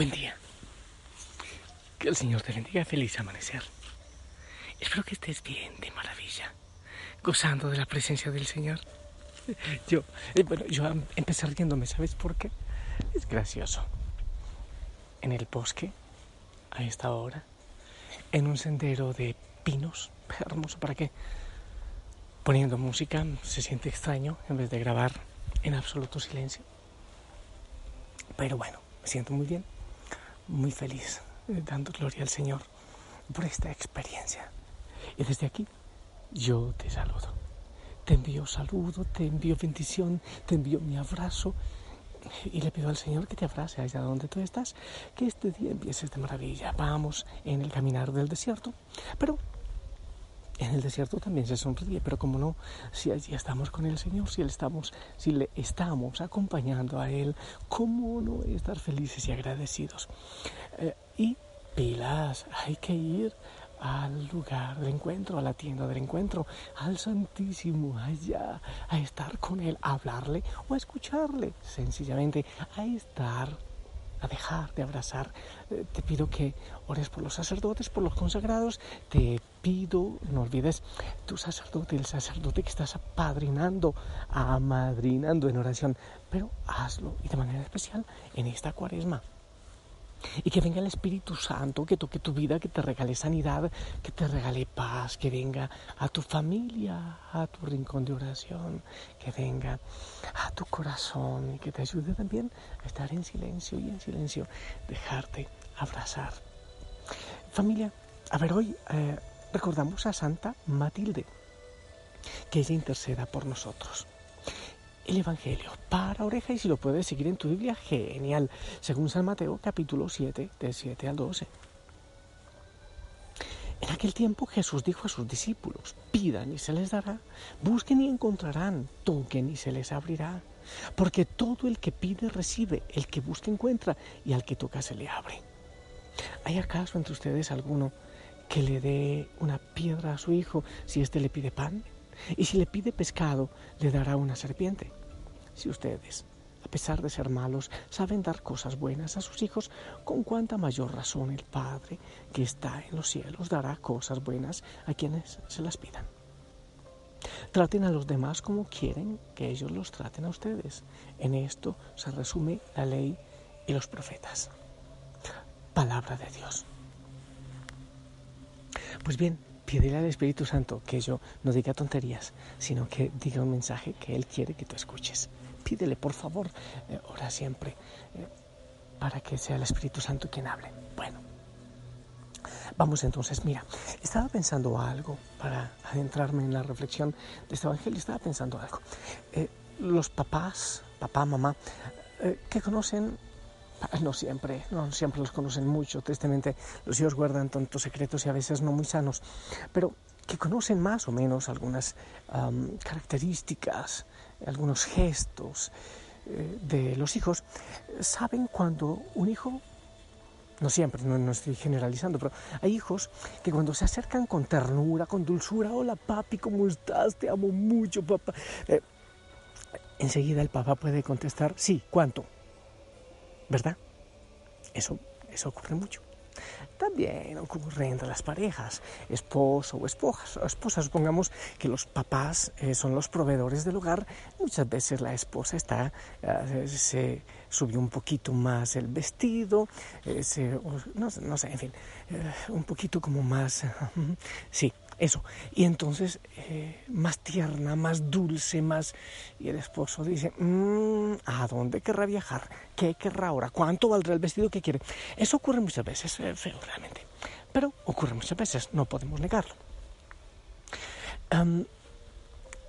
Buen día. Que el Señor te bendiga. Feliz amanecer. Espero que estés bien, de maravilla, gozando de la presencia del Señor. Yo, eh, bueno, yo empecé riéndome, ¿sabes por qué? Es gracioso. En el bosque, a esta hora, en un sendero de pinos, hermoso, ¿para qué? Poniendo música, se siente extraño en vez de grabar en absoluto silencio. Pero bueno, me siento muy bien, muy feliz, eh, dando gloria al Señor por esta experiencia. Y desde aquí yo te saludo. Te envío saludo, te envío bendición, te envío mi abrazo y le pido al Señor que te abrace allá donde tú estás, que este día empieces de maravilla. Vamos en el caminar del desierto, pero en el desierto también se sonríe, pero como no, si allí estamos con el Señor, si, estamos, si le estamos acompañando a Él, ¿cómo no estar felices y agradecidos? Eh, y pilas, hay que ir al lugar del encuentro, a la tienda del encuentro, al Santísimo, allá, a estar con Él, a hablarle o a escucharle, sencillamente a estar a dejar de abrazar. Eh, te pido que ores por los sacerdotes, por los consagrados. Te pido, no olvides, tu sacerdote, el sacerdote que estás apadrinando, amadrinando en oración, pero hazlo y de manera especial en esta cuaresma. Y que venga el Espíritu Santo, que toque tu vida, que te regale sanidad, que te regale paz, que venga a tu familia, a tu rincón de oración, que venga a tu corazón y que te ayude también a estar en silencio y en silencio dejarte abrazar. Familia, a ver, hoy eh, recordamos a Santa Matilde, que ella interceda por nosotros el Evangelio para oreja y si lo puedes seguir en tu Biblia, genial, según San Mateo capítulo 7, del 7 al 12. En aquel tiempo Jesús dijo a sus discípulos, pidan y se les dará, busquen y encontrarán, toquen y se les abrirá, porque todo el que pide recibe, el que busca encuentra y al que toca se le abre. ¿Hay acaso entre ustedes alguno que le dé una piedra a su hijo si éste le pide pan? Y si le pide pescado, le dará una serpiente. Si ustedes, a pesar de ser malos, saben dar cosas buenas a sus hijos, con cuánta mayor razón el Padre que está en los cielos dará cosas buenas a quienes se las pidan. Traten a los demás como quieren que ellos los traten a ustedes. En esto se resume la ley y los profetas. Palabra de Dios. Pues bien, pídele al Espíritu Santo que yo no diga tonterías, sino que diga un mensaje que Él quiere que tú escuches. Pídele, por favor, eh, ora siempre, eh, para que sea el Espíritu Santo quien hable. Bueno, vamos entonces, mira, estaba pensando algo para adentrarme en la reflexión de este Evangelio, estaba pensando algo. Eh, los papás, papá, mamá, que conocen no siempre, no siempre los conocen mucho, tristemente los hijos guardan tantos secretos y a veces no muy sanos, pero que conocen más o menos algunas características, algunos gestos eh, de los hijos, saben cuando un hijo, no siempre, no, estoy generalizando, pero hay hijos que cuando se acercan con ternura, con dulzura, hola papi, ¿cómo estás? Te amo mucho, papá. Eh, enseguida el papá puede contestar, sí, ¿cuánto? ¿Verdad? Eso, eso ocurre mucho. También ocurre entre las parejas, esposo o esposa. esposa. Supongamos que los papás eh, son los proveedores del hogar. Muchas veces la esposa está, eh, se subió un poquito más el vestido, eh, no, no, sé, en fin, un poquito como más, sí, eso. Y entonces, eh, más tierna, más dulce, más... Y el esposo dice, mm, ¿a dónde querrá viajar? ¿Qué querrá ahora? ¿Cuánto valdrá el vestido que quiere? Eso ocurre muchas veces, es feo realmente. Pero ocurre muchas veces, no podemos negarlo.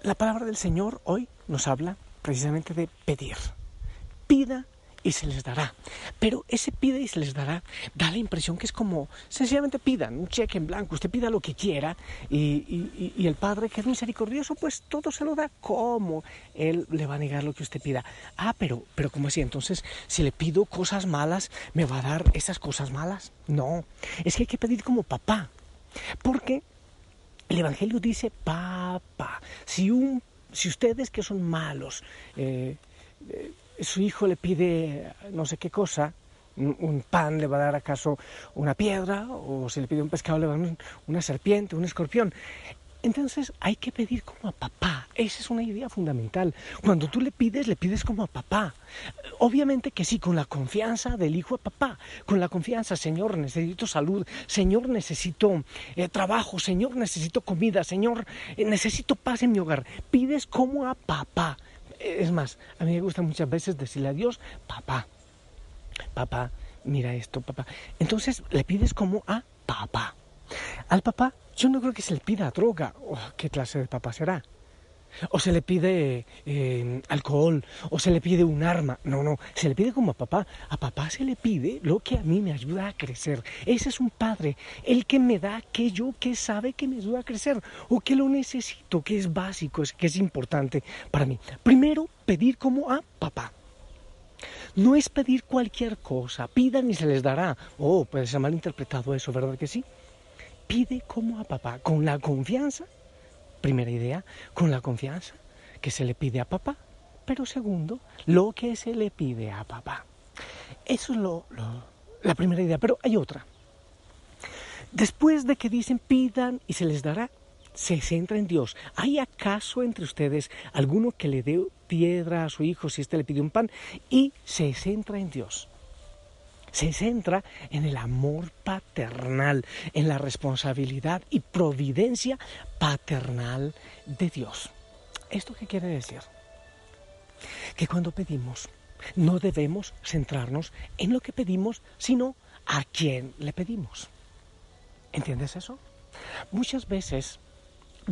la palabra del Señor hoy nos habla precisamente de pedir. Pida y se les dará. Pero ese pide y se les dará da la impresión que es como sencillamente pidan un cheque en blanco, usted pida lo que quiera y, el Padre que es misericordioso pues todo se lo da como Él le va a negar lo que usted pida. Ah, pero, pero ¿cómo así? Entonces, si le pido cosas malas, ¿me va a dar esas cosas malas? No, es que hay que pedir como papá. Porque el Evangelio dice, papá, si, un, si ustedes que son malos, eh, eh, su hijo le pide no sé qué cosa, un, pan le va a dar acaso una piedra, o si le pide un pescado le va a dar una serpiente, un escorpión. Entonces hay que pedir como a papá. Esa es una idea fundamental. Cuando tú le pides, le pides como a papá. Obviamente que sí, con la confianza del hijo a papá. Con la confianza, Señor, necesito salud. Señor, necesito eh, trabajo. Señor, necesito comida. Señor, eh, necesito paz en mi hogar. Pides como a papá. Es más, a mí me gusta muchas veces decirle a Dios, papá, papá, mira esto, papá. Entonces le pides como a papá. Al papá, yo no creo que se le pida droga. Oh, ¿Qué clase de papá será? O se le pide eh, alcohol, o se le pide un arma. No, no, se le pide como a papá. A papá se le pide lo que a mí me ayuda a crecer. Ese es un padre, el que me da aquello que sabe que me ayuda a crecer, o que lo necesito, que es básico, que es importante para mí. Primero, pedir como a papá. No es pedir cualquier cosa, pidan y se les dará. Oh, puede ser mal interpretado eso, ¿verdad que sí? Pide como a papá, con la confianza, primera idea, con la confianza que se le pide a papá, pero segundo, lo que se le pide a papá. Eso es lo, la primera idea, pero hay otra. Después de que dicen pidan y se les dará, se centra en Dios. ¿Hay acaso entre ustedes alguno que le dé piedra a su hijo si éste le pide un pan y se centra en Dios? Se centra en el amor paternal, en la responsabilidad y providencia paternal de Dios. ¿Esto qué quiere decir? Que cuando pedimos no debemos centrarnos en lo que pedimos, sino a quién le pedimos. ¿Entiendes eso? Muchas veces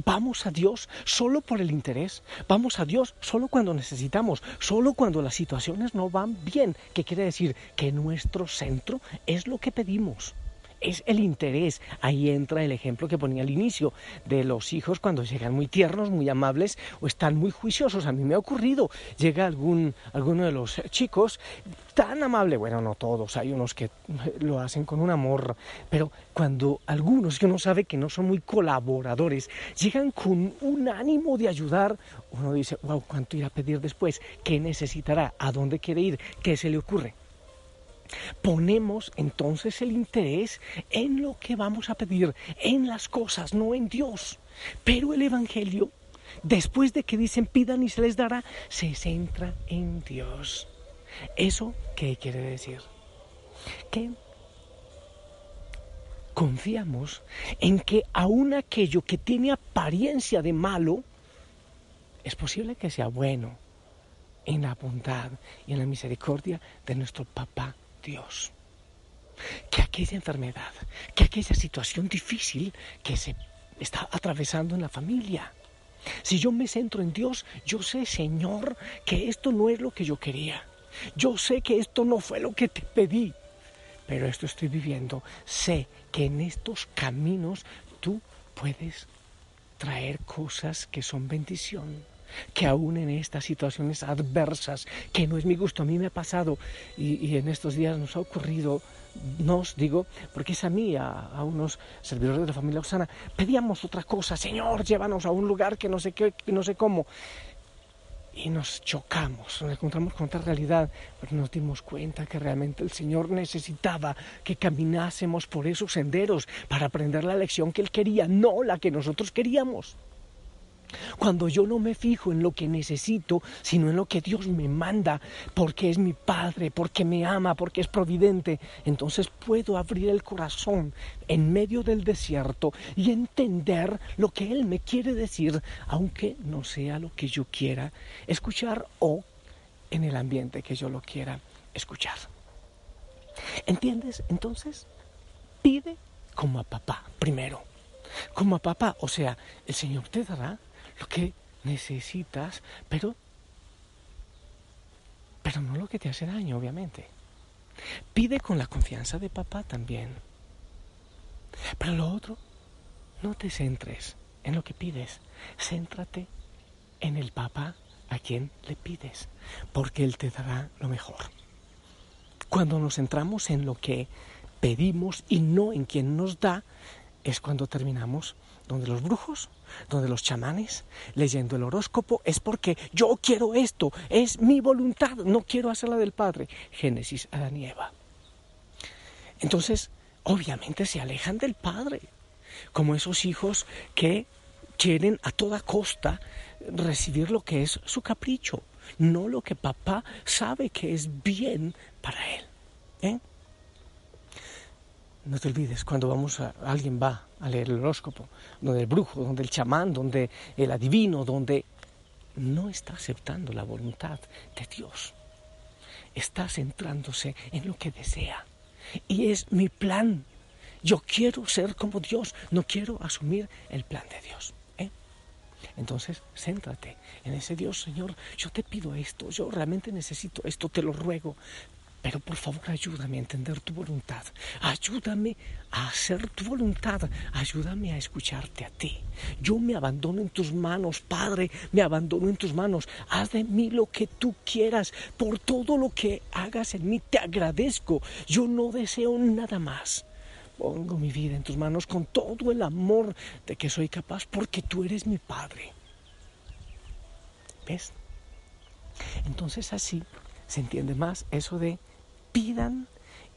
Vamos a Dios solo por el interés, vamos a Dios solo cuando necesitamos, solo cuando las situaciones no van bien, que quiere decir que nuestro centro es lo que pedimos es el interés. Ahí entra el ejemplo que ponía al inicio de los hijos cuando llegan muy tiernos, muy amables o están muy juiciosos. A mí me ha ocurrido, llega algún, alguno de los chicos tan amable, bueno, no todos, hay unos que lo hacen con un amor, pero cuando algunos que uno sabe que no son muy colaboradores, llegan con un ánimo de ayudar, uno dice, wow, ¿cuánto irá a pedir después? ¿Qué necesitará? ¿A dónde quiere ir? ¿Qué se le ocurre? Ponemos entonces el interés en lo que vamos a pedir, en las cosas, no en Dios. Pero el Evangelio, después de que dicen pidan y se les dará, se centra en Dios. ¿Eso qué quiere decir? Que confiamos en que aun aquello que tiene apariencia de malo, es posible que sea bueno en la bondad y en la misericordia de nuestro Papá Dios. Que aquella enfermedad, que aquella situación difícil que se está atravesando en la familia, si yo me centro en Dios, yo sé, Señor, que esto no es lo que yo quería. Yo sé que esto no fue lo que te pedí, pero esto estoy viviendo. Sé que en estos caminos tú puedes traer cosas que son bendición que aún en estas situaciones adversas, que no es mi gusto, a mí me ha pasado y, en estos días nos ha ocurrido, nos digo, porque es a mí, a, unos servidores de la familia Osana, pedíamos otra cosa, Señor, llévanos a un lugar que no sé qué, no sé cómo. Y nos chocamos, nos encontramos con otra realidad, pero nos dimos cuenta que realmente el Señor necesitaba que caminásemos por esos senderos para aprender la lección que Él quería, no la que nosotros queríamos. Cuando yo no me fijo en lo que necesito, sino en lo que Dios me manda, porque es mi Padre, porque me ama, porque es providente, entonces puedo abrir el corazón en medio del desierto y entender lo que Él me quiere decir, aunque no sea lo que yo quiera escuchar o en el ambiente que yo lo quiera escuchar. ¿Entiendes? Entonces, pide como a papá primero. Como a papá, o sea, el Señor te dará lo que necesitas, pero, pero no lo que te hace daño, obviamente. Pide con la confianza de papá también. Pero lo otro, no te centres en lo que pides, céntrate en el papá a quien le pides, porque él te dará lo mejor. Cuando nos centramos en lo que pedimos y no en quien nos da, es cuando terminamos donde los brujos, donde los chamanes, leyendo el horóscopo, es porque yo quiero esto, es mi voluntad, no quiero hacer la del Padre. Génesis, Adán y Eva. Entonces, obviamente se alejan del Padre, como esos hijos que quieren a toda costa recibir lo que es su capricho, no lo que papá sabe que es bien para él. ¿eh? No te olvides, cuando vamos a, alguien va a leer el horóscopo, donde el brujo, donde el chamán, donde el adivino, donde no está aceptando la voluntad de Dios. Está centrándose en lo que desea. Y es mi plan. Yo quiero ser como Dios, no quiero asumir el plan de Dios. ¿eh? Entonces, céntrate en ese Dios, Señor. Yo te pido esto, yo realmente necesito esto, te lo ruego. Pero por favor ayúdame a entender tu voluntad. Ayúdame a hacer tu voluntad. Ayúdame a escucharte a ti. Yo me abandono en tus manos, Padre. Me abandono en tus manos. Haz de mí lo que tú quieras. Por todo lo que hagas en mí te agradezco. Yo no deseo nada más. Pongo mi vida en tus manos con todo el amor de que soy capaz porque tú eres mi Padre. ¿Ves? Entonces así se entiende más eso de pidan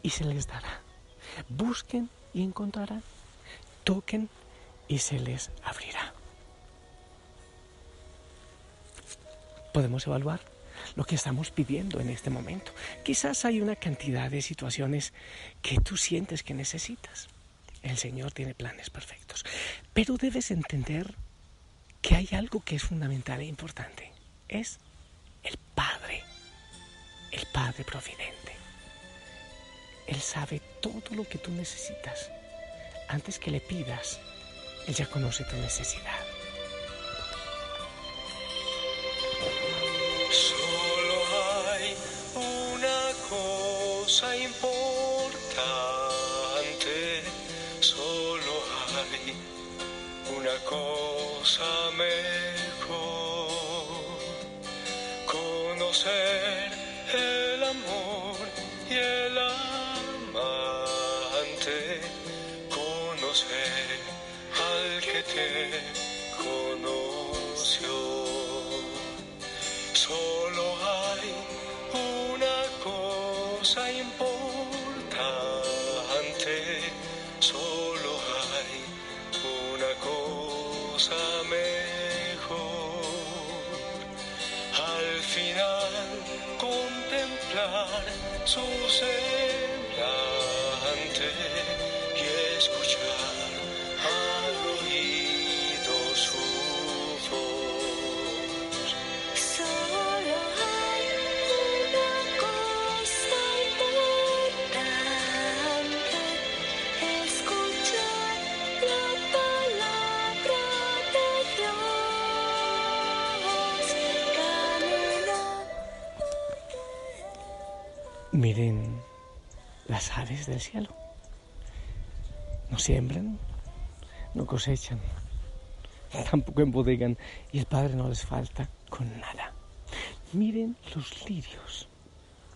y se les dará. Busquen y encontrarán. Toquen y se les abrirá. Podemos evaluar lo que estamos pidiendo en este momento. Quizás hay una cantidad de situaciones que tú sientes que necesitas. El Señor tiene planes perfectos. Pero debes entender que hay algo que es fundamental e importante. Es el Padre. El Padre Providente. Él sabe todo lo que tú necesitas. Antes que le pidas, Él ya conoce tu necesidad. Solo hay una cosa importante, solo hay una cosa mejor, que te conoció. Solo hay una cosa importante, solo hay una cosa mejor. Al final contemplar su semblante Miren las aves del cielo. No siembran, no cosechan, tampoco embodegan y el Padre no les falta con nada. Miren los lirios,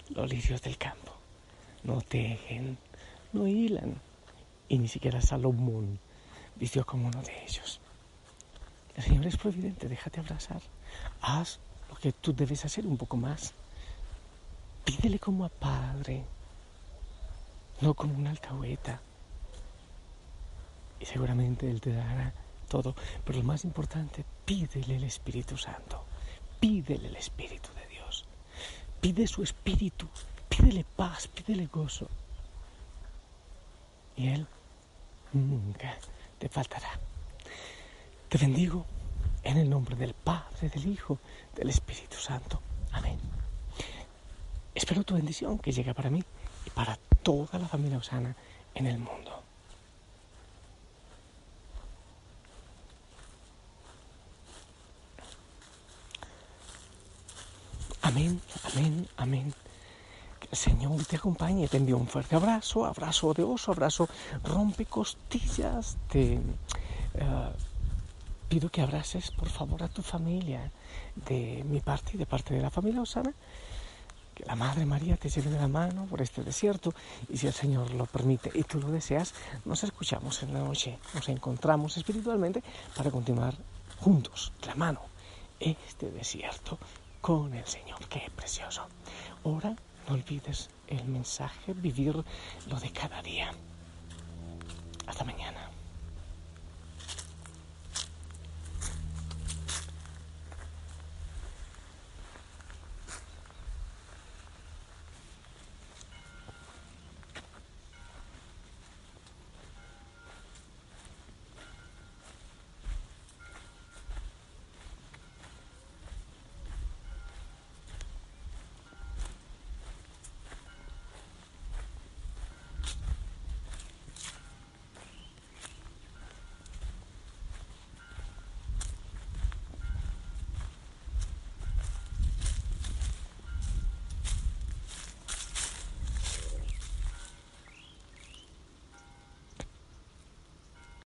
los lirios del campo. No tejen, no hilan y ni siquiera Salomón vistió como uno de ellos. El Señor es providente, déjate abrazar. Haz lo que tú debes hacer un poco más. Pídele como a Padre, no como una alcahueta. Y seguramente Él te dará todo. Pero lo más importante, pídele el Espíritu Santo. Pídele el Espíritu de Dios. Pide su Espíritu. Pídele paz, pídele gozo. Y Él nunca te faltará. Te bendigo en el nombre del Padre, del Hijo, del Espíritu Santo. Amén. Espero tu bendición que llegue para mí y para toda la familia Osana en el mundo. Amén, amén, amén. Señor te acompañe. Te envío un fuerte abrazo, abrazo de oso, abrazo rompe costillas. Te eh, pido que abraces, por favor, a tu familia de mi parte y de parte de la familia Osana. Que la Madre María te lleve de la mano por este desierto y si el Señor lo permite y tú lo deseas, nos escuchamos en la noche, nos encontramos espiritualmente para continuar juntos, de la mano, este desierto con el Señor. Qué precioso. Ora, no olvides el mensaje, vivir lo de cada día. Hasta mañana.